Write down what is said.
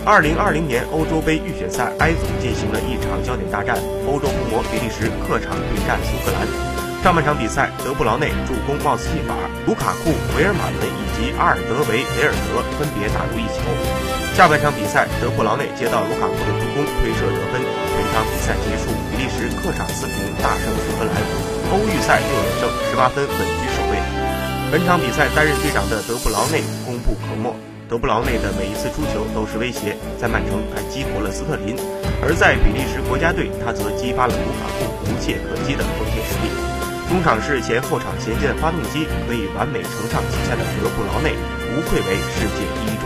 二零二零年欧洲杯预选赛，I 组进行了一场焦点大战，欧洲红魔比利时客场对战苏格兰。上半场比赛，德布劳内助攻帽子戏法，卢卡库、维尔马伦以及阿尔德维维尔德分别打入一球。下半场比赛，德布劳内接到卢卡库的助攻，推射得分。全场比赛结束，比利时客场四平大胜苏格兰，欧预赛六连胜，十八分稳居首位。本场比赛担任队长的德布劳内功不可没。德布劳内的每一次出球都是威胁，在曼城还激活了斯特林，而在比利时国家队，他则激发了卢卡库无懈可击的锋线实力。中场是前后场衔接的发动机，可以完美承上启下的德布劳内，无愧为世界第一。